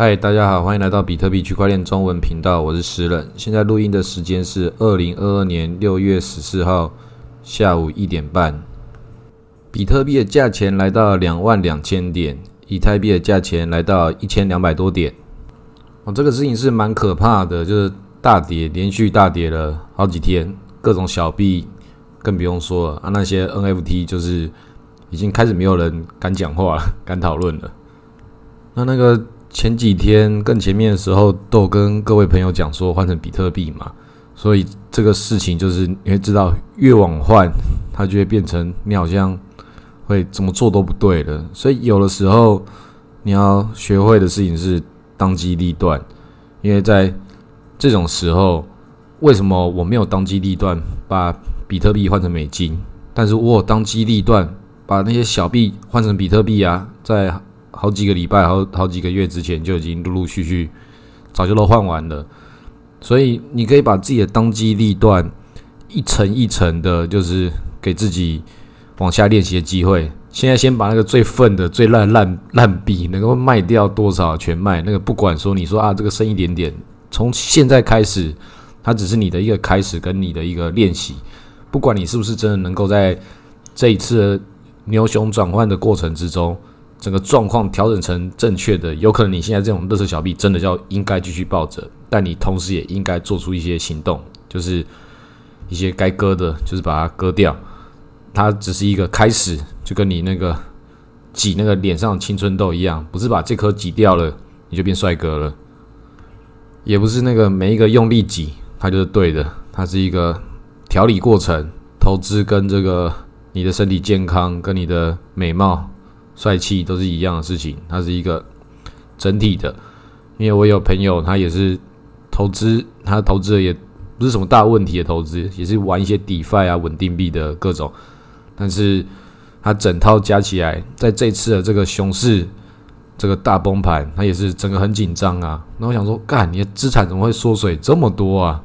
嗨，大家好，欢迎来到比特币区块链中文频道，我是石冷。现在录音的时间是二零二二年六月十四号下午一点半。比特币的价钱来到两万两千点，以太币的价钱来到一千两百多点。哦，这个事情是蛮可怕的，就是大跌，连续大跌了好几天，各种小币更不用说了啊，那些 NFT 就是已经开始没有人敢讲话了，敢讨论了。那那个。前几天更前面的时候，都跟各位朋友讲说换成比特币嘛，所以这个事情就是你会知道，越往换，它就会变成你好像会怎么做都不对的。所以有的时候你要学会的事情是当机立断，因为在这种时候，为什么我没有当机立断把比特币换成美金，但是我当机立断把那些小币换成比特币啊，在。好几个礼拜，好好几个月之前就已经陆陆续续早就都换完了，所以你可以把自己的当机立断一层一层的，就是给自己往下练习的机会。现在先把那个最粪的、最烂烂烂币能够卖掉多少全卖，那个不管说你说啊这个剩一点点，从现在开始，它只是你的一个开始跟你的一个练习，不管你是不是真的能够在这一次牛熊转换的过程之中。整个状况调整成正确的，有可能你现在这种乐色小币真的叫应该继续抱着，但你同时也应该做出一些行动，就是一些该割的，就是把它割掉。它只是一个开始，就跟你那个挤那个脸上青春痘一样，不是把这颗挤掉了你就变帅哥了，也不是那个每一个用力挤它就是对的，它是一个调理过程，投资跟这个你的身体健康跟你的美貌。帅气都是一样的事情，它是一个整体的。因为我有朋友，他也是投资，他投资的也不是什么大问题的投资，也是玩一些 DeFi 啊、稳定币的各种。但是他整套加起来，在这次的这个熊市、这个大崩盘，他也是整个很紧张啊。那我想说，干，你的资产怎么会缩水这么多啊？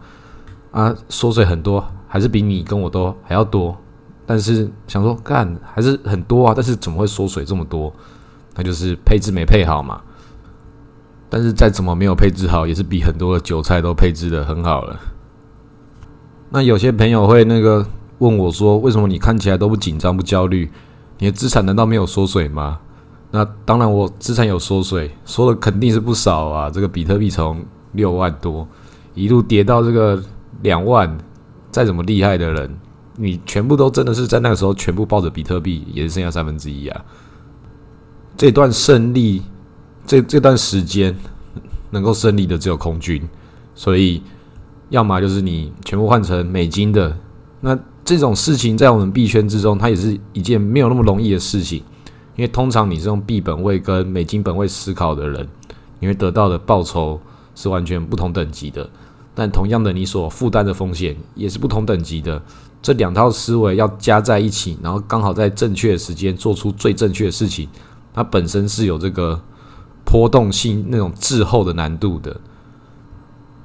啊，缩水很多，还是比你跟我都还要多。但是想说干还是很多啊，但是怎么会缩水这么多？那就是配置没配好嘛。但是再怎么没有配置好，也是比很多的韭菜都配置的很好了。那有些朋友会那个问我说，为什么你看起来都不紧张不焦虑？你的资产难道没有缩水吗？那当然，我资产有缩水，缩的肯定是不少啊。这个比特币从六万多一路跌到这个两万，再怎么厉害的人。你全部都真的是在那个时候全部抱着比特币，也是剩下三分之一啊。这段胜利，这这段时间能够胜利的只有空军，所以要么就是你全部换成美金的。那这种事情在我们币圈之中，它也是一件没有那么容易的事情，因为通常你是用币本位跟美金本位思考的人，你会得到的报酬是完全不同等级的。但同样的，你所负担的风险也是不同等级的。这两套思维要加在一起，然后刚好在正确的时间做出最正确的事情，它本身是有这个波动性那种滞后的难度的。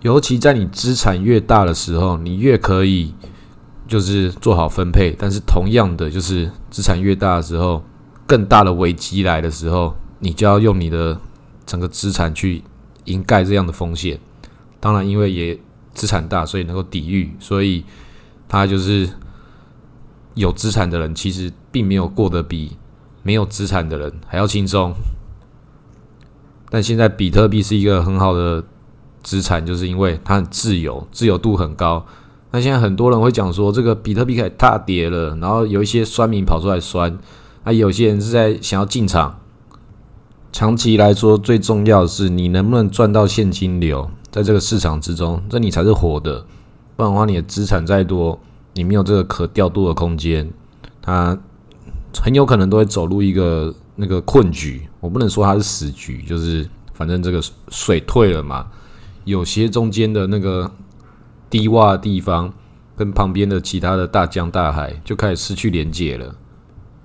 尤其在你资产越大的时候，你越可以就是做好分配。但是同样的，就是资产越大的时候，更大的危机来的时候，你就要用你的整个资产去掩盖这样的风险。当然，因为也资产大，所以能够抵御，所以。他就是有资产的人，其实并没有过得比没有资产的人还要轻松。但现在比特币是一个很好的资产，就是因为它很自由，自由度很高。那现在很多人会讲说，这个比特币开始大跌了，然后有一些酸民跑出来酸，那有些人是在想要进场。长期来说，最重要的是你能不能赚到现金流，在这个市场之中，这你才是活的。不然的话，你的资产再多，你没有这个可调度的空间，它很有可能都会走入一个那个困局。我不能说它是死局，就是反正这个水退了嘛，有些中间的那个低洼的地方跟旁边的其他的大江大海就开始失去连接了。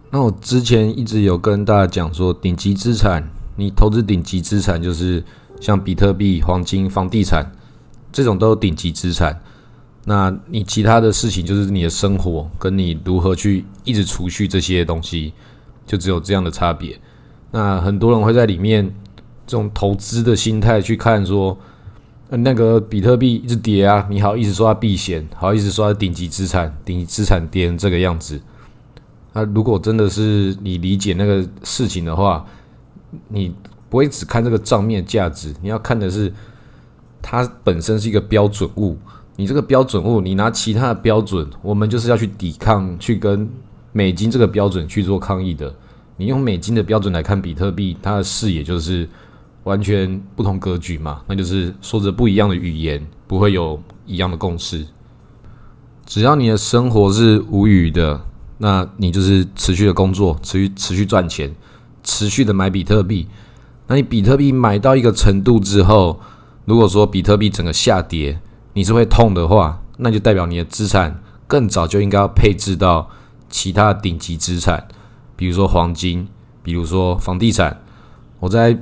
那我之前一直有跟大家讲说，顶级资产，你投资顶级资产就是像比特币、黄金、房地产这种都有顶级资产。那你其他的事情就是你的生活，跟你如何去一直储蓄这些东西，就只有这样的差别。那很多人会在里面这种投资的心态去看说，那个比特币一直跌啊，你好意思说它避险，好意思说它顶级资产，顶级资产跌成这个样子。那如果真的是你理解那个事情的话，你不会只看这个账面价值，你要看的是它本身是一个标准物。你这个标准物，你拿其他的标准，我们就是要去抵抗，去跟美金这个标准去做抗议的。你用美金的标准来看比特币，它的视野就是完全不同格局嘛，那就是说着不一样的语言，不会有一样的共识。只要你的生活是无语的，那你就是持续的工作，持续持续赚钱，持续的买比特币。那你比特币买到一个程度之后，如果说比特币整个下跌，你是会痛的话，那就代表你的资产更早就应该要配置到其他顶级资产，比如说黄金，比如说房地产。我在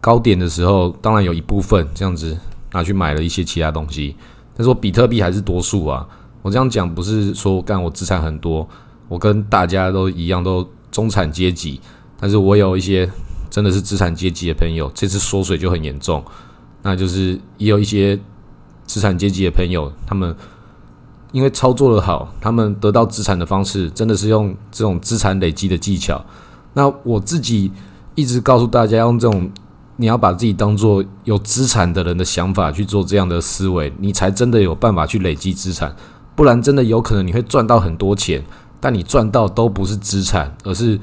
高点的时候，当然有一部分这样子拿去买了一些其他东西，但是我比特币还是多数啊。我这样讲不是说干我资产很多，我跟大家都一样，都中产阶级，但是我有一些真的是资产阶级的朋友，这次缩水就很严重，那就是也有一些。资产阶级的朋友，他们因为操作的好，他们得到资产的方式真的是用这种资产累积的技巧。那我自己一直告诉大家，用这种你要把自己当做有资产的人的想法去做这样的思维，你才真的有办法去累积资产。不然，真的有可能你会赚到很多钱，但你赚到都不是资产，而是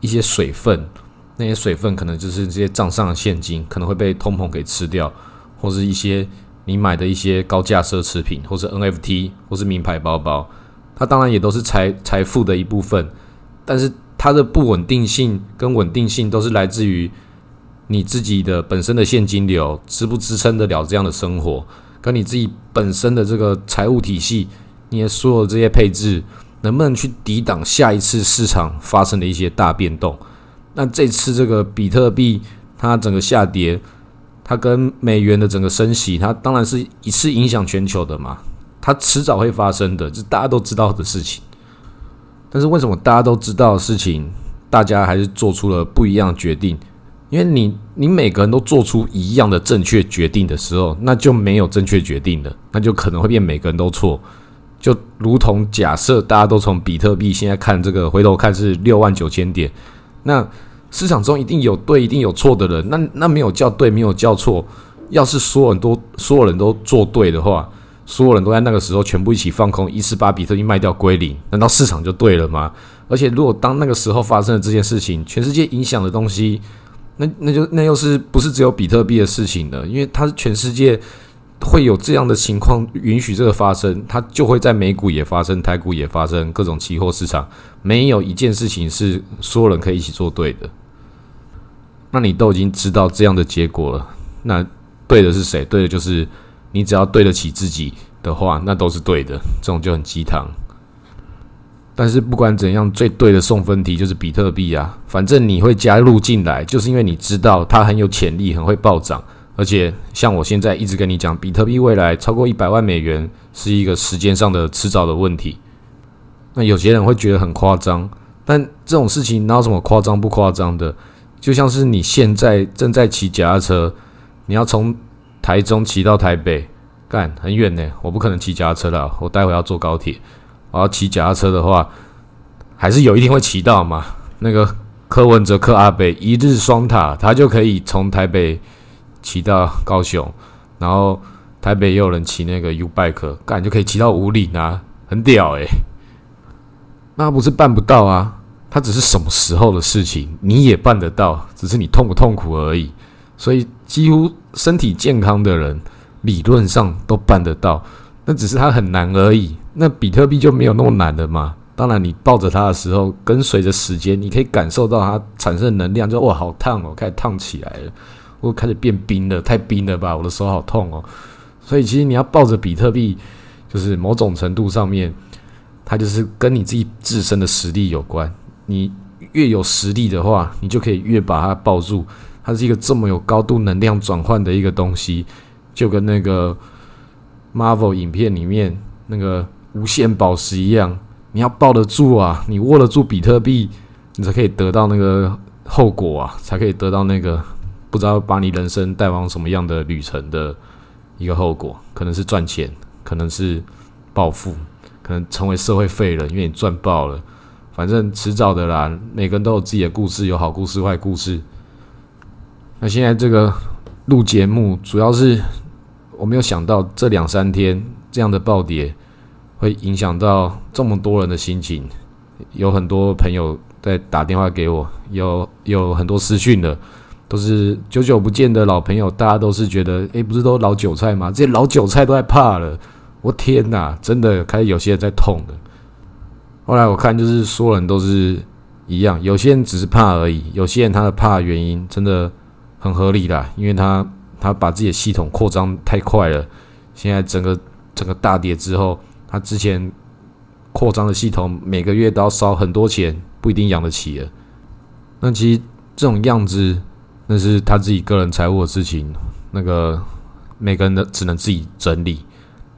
一些水分。那些水分可能就是这些账上的现金，可能会被通膨给吃掉，或是一些。你买的一些高价奢侈品，或是 NFT，或是名牌包包，它当然也都是财财富的一部分，但是它的不稳定性跟稳定性都是来自于你自己的本身的现金流支不支撑得了这样的生活，跟你自己本身的这个财务体系，你的所有这些配置能不能去抵挡下一次市场发生的一些大变动？那这次这个比特币它整个下跌。它跟美元的整个升息，它当然是一次影响全球的嘛，它迟早会发生的，这大家都知道的事情。但是为什么大家都知道的事情，大家还是做出了不一样的决定？因为你你每个人都做出一样的正确决定的时候，那就没有正确决定了，那就可能会变每个人都错。就如同假设大家都从比特币现在看这个，回头看是六万九千点，那。市场中一定有对，一定有错的人。那那没有叫对，没有叫错。要是所有人都所有人都做对的话，所有人都在那个时候全部一起放空，一次把比特币卖掉归零，难道市场就对了吗？而且如果当那个时候发生了这件事情，全世界影响的东西，那那就那又是不是只有比特币的事情呢？因为它是全世界会有这样的情况允许这个发生，它就会在美股也发生，台股也发生，各种期货市场没有一件事情是所有人可以一起做对的。那你都已经知道这样的结果了，那对的是谁？对的就是你，只要对得起自己的话，那都是对的。这种就很鸡汤。但是不管怎样，最对的送分题就是比特币啊。反正你会加入进来，就是因为你知道它很有潜力，很会暴涨。而且像我现在一直跟你讲，比特币未来超过一百万美元是一个时间上的迟早的问题。那有些人会觉得很夸张，但这种事情哪有什么夸张不夸张的？就像是你现在正在骑脚踏车，你要从台中骑到台北，干很远呢。我不可能骑脚踏车了，我待会要坐高铁。我要骑脚踏车的话，还是有一天会骑到嘛。那个柯文哲、柯阿北一日双塔，他就可以从台北骑到高雄，然后台北也有人骑那个 U bike，干就可以骑到五里啊，很屌诶。那不是办不到啊。它只是什么时候的事情，你也办得到，只是你痛不痛苦而已。所以，几乎身体健康的人，理论上都办得到，那只是它很难而已。那比特币就没有那么难的嘛？当然，你抱着它的时候，跟随着时间，你可以感受到它产生能量，就哇，好烫哦，开始烫起来了，我开始变冰了，太冰了吧，我的手好痛哦。所以，其实你要抱着比特币，就是某种程度上面，它就是跟你自己自身的实力有关。你越有实力的话，你就可以越把它抱住。它是一个这么有高度能量转换的一个东西，就跟那个 Marvel 影片里面那个无限宝石一样。你要抱得住啊，你握得住比特币，你才可以得到那个后果啊，才可以得到那个不知道把你人生带往什么样的旅程的一个后果，可能是赚钱，可能是暴富，可能成为社会废人，因为你赚爆了。反正迟早的啦，每个人都有自己的故事，有好故事、坏故事。那现在这个录节目，主要是我没有想到这两三天这样的暴跌会影响到这么多人的心情。有很多朋友在打电话给我，有有很多私讯的，都是久久不见的老朋友，大家都是觉得，诶，不是都老韭菜吗？这些老韭菜都在怕了。我天哪，真的开始有些人在痛了。后来我看，就是所有人都是一样，有些人只是怕而已，有些人他的怕原因真的很合理啦，因为他他把自己的系统扩张太快了，现在整个整个大跌之后，他之前扩张的系统每个月都要烧很多钱，不一定养得起了。那其实这种样子，那是他自己个人财务的事情，那个每个人的只能自己整理。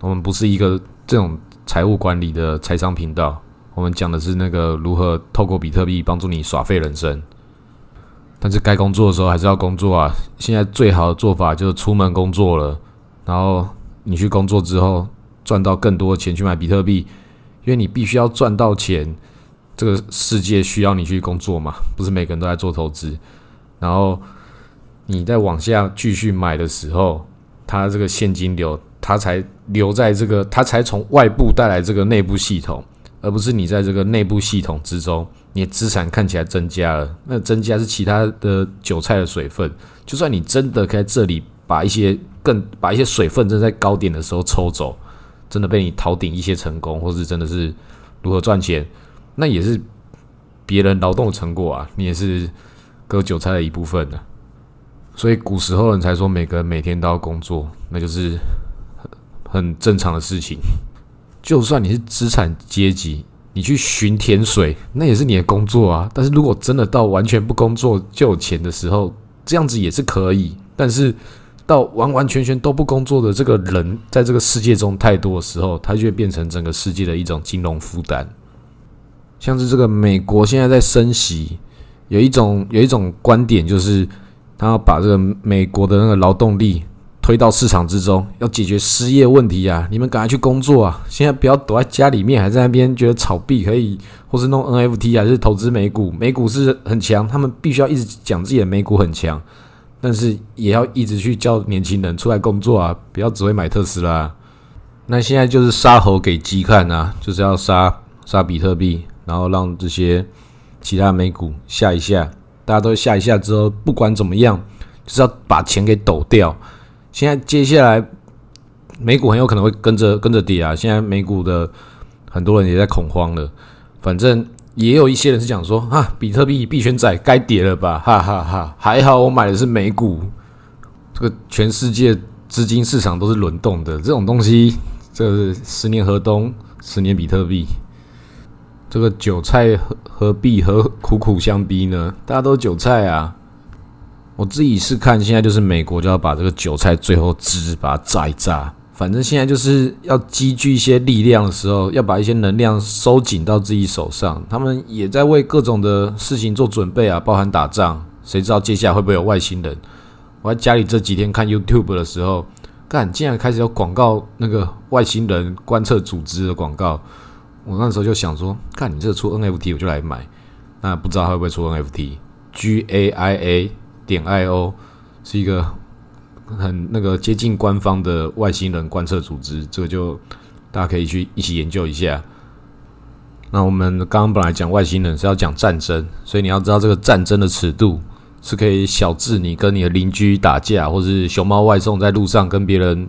我们不是一个这种财务管理的财商频道。我们讲的是那个如何透过比特币帮助你耍废人生，但是该工作的时候还是要工作啊。现在最好的做法就是出门工作了，然后你去工作之后赚到更多的钱去买比特币，因为你必须要赚到钱，这个世界需要你去工作嘛，不是每个人都在做投资。然后你在往下继续买的时候，它这个现金流它才留在这个，它才从外部带来这个内部系统。而不是你在这个内部系统之中，你的资产看起来增加了，那增加是其他的韭菜的水分。就算你真的在这里把一些更把一些水分正在高点的时候抽走，真的被你逃顶一些成功，或是真的是如何赚钱，那也是别人劳动的成果啊，你也是割韭菜的一部分呢。所以古时候人才说每个人每天都要工作，那就是很很正常的事情。就算你是资产阶级，你去寻甜水，那也是你的工作啊。但是如果真的到完全不工作就有钱的时候，这样子也是可以。但是到完完全全都不工作的这个人，在这个世界中太多的时候，他就会变成整个世界的一种金融负担。像是这个美国现在在升息，有一种有一种观点就是，他要把这个美国的那个劳动力。推到市场之中，要解决失业问题啊！你们赶快去工作啊！现在不要躲在家里面，还在那边觉得炒币可以，或是弄 NFT 还是投资美股？美股是很强，他们必须要一直讲自己的美股很强，但是也要一直去教年轻人出来工作啊！不要只会买特斯拉。那现在就是杀猴给鸡看啊，就是要杀杀比特币，然后让这些其他美股下一下，大家都下一下之后，不管怎么样，就是要把钱给抖掉。现在接下来美股很有可能会跟着跟着跌啊！现在美股的很多人也在恐慌了。反正也有一些人是讲说啊，比特币币圈仔该跌了吧？哈哈哈！还好我买的是美股。这个全世界资金市场都是轮动的，这种东西，这是十年河东，十年比特币。这个韭菜何何必和苦苦相逼呢？大家都韭菜啊！我自己是看，现在就是美国就要把这个韭菜最后汁把它榨一榨。反正现在就是要积聚一些力量的时候，要把一些能量收紧到自己手上。他们也在为各种的事情做准备啊，包含打仗。谁知道接下来会不会有外星人？我在家里这几天看 YouTube 的时候，干竟然开始有广告，那个外星人观测组织的广告。我那时候就想说，看你这出 NFT，我就来买。那不知道会不会出 NFT？G A I A。点 I O 是一个很那个接近官方的外星人观测组织，这个就大家可以去一起研究一下。那我们刚刚本来讲外星人是要讲战争，所以你要知道这个战争的尺度是可以小至你跟你的邻居打架，或是熊猫外送在路上跟别人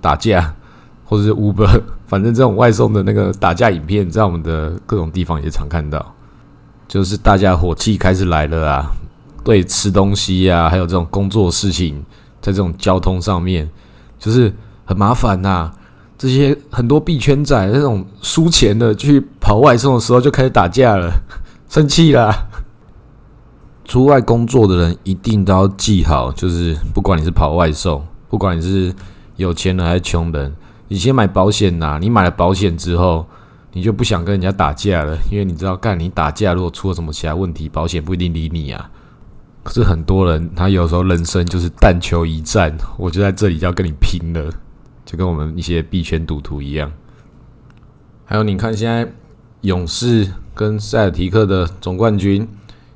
打架，或者是 Uber，反正这种外送的那个打架影片，在我们的各种地方也常看到，就是大家火气开始来了啊。对吃东西呀，还有这种工作事情，在这种交通上面，就是很麻烦呐。这些很多币圈仔那种输钱的去跑外送的时候，就开始打架了，生气啦。出外工作的人一定都要记好，就是不管你是跑外送，不管你是有钱人还是穷人，你先买保险呐。你买了保险之后，你就不想跟人家打架了，因为你知道，干你打架如果出了什么其他问题，保险不一定理你啊。可是很多人他有时候人生就是但求一战，我就在这里要跟你拼了，就跟我们一些币圈赌徒一样。还有你看现在勇士跟塞尔提克的总冠军，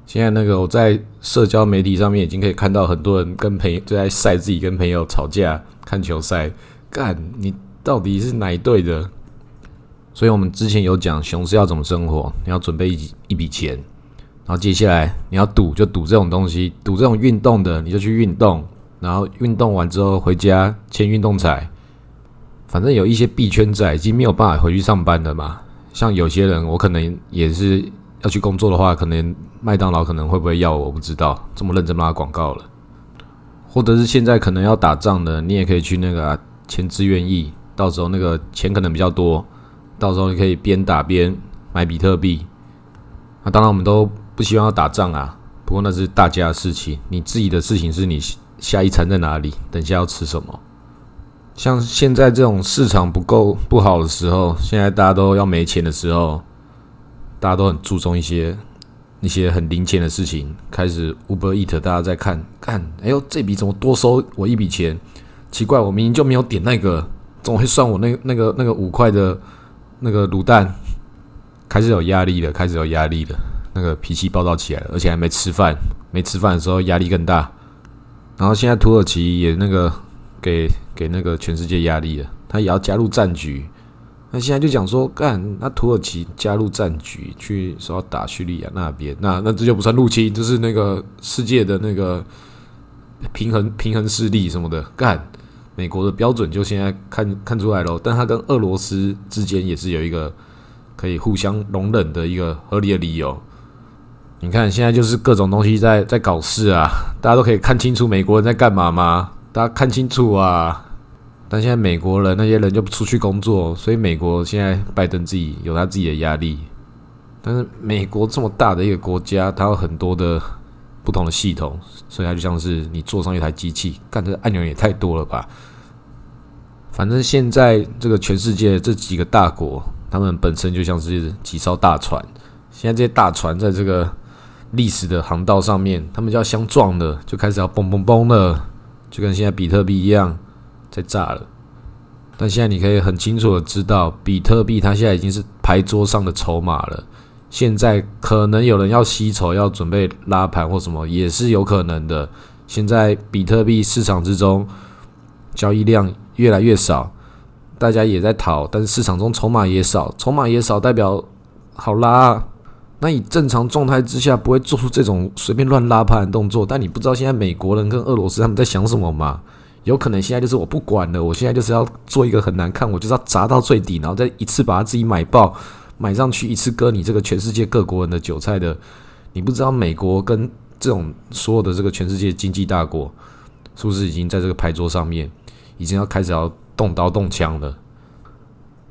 现在那个我在社交媒体上面已经可以看到很多人跟朋友就在晒自己跟朋友吵架看球赛，干你到底是哪一队的？所以我们之前有讲熊市要怎么生活，你要准备一一笔钱，然后接下来你要赌就赌这种东西，赌这种运动的你就去运动，然后运动完之后回家签运动彩。反正有一些币圈仔已经没有办法回去上班了嘛，像有些人我可能也是要去工作的话，可能麦当劳可能会不会要我不知道，这么认真拉广告了，或者是现在可能要打仗的，你也可以去那个签志愿役，到时候那个钱可能比较多。到时候你可以边打边买比特币。那当然，我们都不希望要打仗啊。不过那是大家的事情，你自己的事情是你下一餐在哪里，等下要吃什么。像现在这种市场不够不好的时候，现在大家都要没钱的时候，大家都很注重一些一些很零钱的事情。开始 Uber Eat，大家在看看，哎呦，这笔怎么多收我一笔钱？奇怪，我明明就没有点那个，怎么会算我那那个那个五块的？那个卤蛋开始有压力了，开始有压力了，那个脾气暴躁起来了，而且还没吃饭，没吃饭的时候压力更大。然后现在土耳其也那个给给那个全世界压力了，他也要加入战局。那现在就讲说，干那土耳其加入战局去说要打叙利亚那边，那那这就不算入侵，就是那个世界的那个平衡平衡势力什么的干。美国的标准就现在看看出来了，但他跟俄罗斯之间也是有一个可以互相容忍的一个合理的理由。你看现在就是各种东西在在搞事啊，大家都可以看清楚美国人在干嘛吗？大家看清楚啊！但现在美国人那些人就不出去工作，所以美国现在拜登自己有他自己的压力。但是美国这么大的一个国家，它有很多的不同的系统。所以它就像是你坐上一台机器，干这按钮也太多了吧？反正现在这个全世界这几个大国，他们本身就像是几艘大船。现在这些大船在这个历史的航道上面，他们就要相撞的，就开始要嘣嘣嘣了，就跟现在比特币一样在炸了。但现在你可以很清楚的知道，比特币它现在已经是牌桌上的筹码了。现在可能有人要吸筹，要准备拉盘或什么，也是有可能的。现在比特币市场之中交易量越来越少，大家也在逃，但是市场中筹码也少，筹码也少代表好拉。那你正常状态之下不会做出这种随便乱拉盘的动作，但你不知道现在美国人跟俄罗斯他们在想什么吗？有可能现在就是我不管了，我现在就是要做一个很难看，我就是要砸到最底，然后再一次把它自己买爆。买上去一次割你这个全世界各国人的韭菜的，你不知道美国跟这种所有的这个全世界经济大国，是不是已经在这个牌桌上面，已经要开始要动刀动枪了？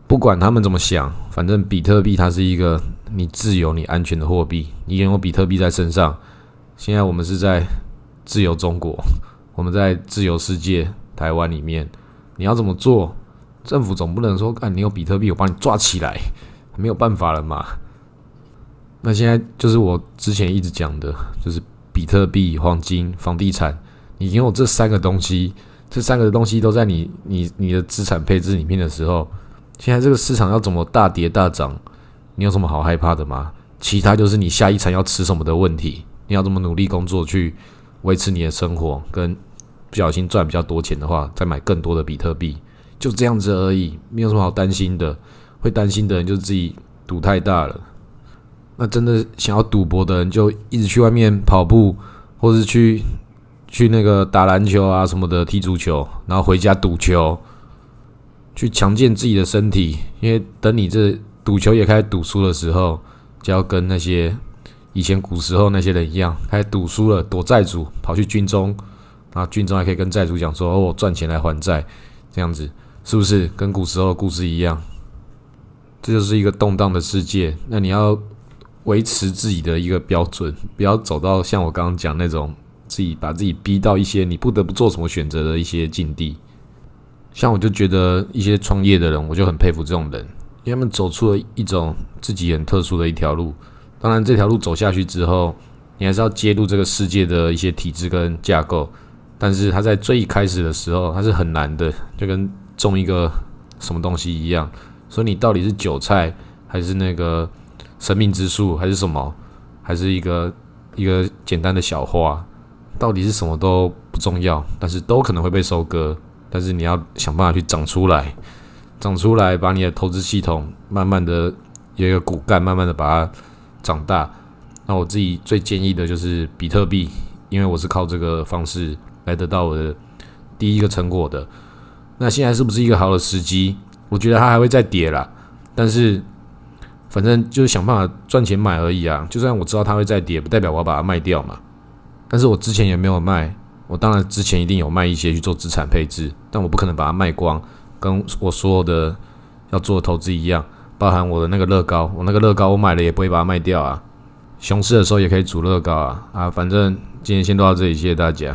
不管他们怎么想，反正比特币它是一个你自由、你安全的货币，你拥有比特币在身上。现在我们是在自由中国，我们在自由世界台湾里面，你要怎么做？政府总不能说，啊，你有比特币，我把你抓起来。没有办法了嘛？那现在就是我之前一直讲的，就是比特币、黄金、房地产。你拥有这三个东西，这三个东西都在你你你的资产配置里面的时候，现在这个市场要怎么大跌大涨？你有什么好害怕的吗？其他就是你下一餐要吃什么的问题。你要这么努力工作去维持你的生活？跟不小心赚比较多钱的话，再买更多的比特币，就这样子而已，没有什么好担心的。会担心的人就是自己赌太大了。那真的想要赌博的人，就一直去外面跑步，或是去去那个打篮球啊什么的，踢足球，然后回家赌球，去强健自己的身体。因为等你这赌球也开始赌输的时候，就要跟那些以前古时候那些人一样，开始赌输了躲债主，跑去军中，那军中还可以跟债主讲说：“哦，我赚钱来还债。”这样子是不是跟古时候的故事一样？这就是一个动荡的世界，那你要维持自己的一个标准，不要走到像我刚刚讲那种自己把自己逼到一些你不得不做什么选择的一些境地。像我就觉得一些创业的人，我就很佩服这种人，因为他们走出了一种自己很特殊的一条路。当然，这条路走下去之后，你还是要接入这个世界的一些体制跟架构。但是它在最一开始的时候，它是很难的，就跟种一个什么东西一样。所以你到底是韭菜，还是那个生命之树，还是什么，还是一个一个简单的小花，到底是什么都不重要，但是都可能会被收割。但是你要想办法去长出来，长出来，把你的投资系统慢慢的有一个骨干，慢慢的把它长大。那我自己最建议的就是比特币，因为我是靠这个方式来得到我的第一个成果的。那现在是不是一个好的时机？我觉得它还会再跌啦，但是反正就是想办法赚钱买而已啊。就算我知道它会再跌，不代表我要把它卖掉嘛。但是我之前也没有卖。我当然之前一定有卖一些去做资产配置，但我不可能把它卖光，跟我所有的要做的投资一样，包含我的那个乐高，我那个乐高我买了也不会把它卖掉啊。熊市的时候也可以煮乐高啊啊！反正今天先到这里，谢谢大家。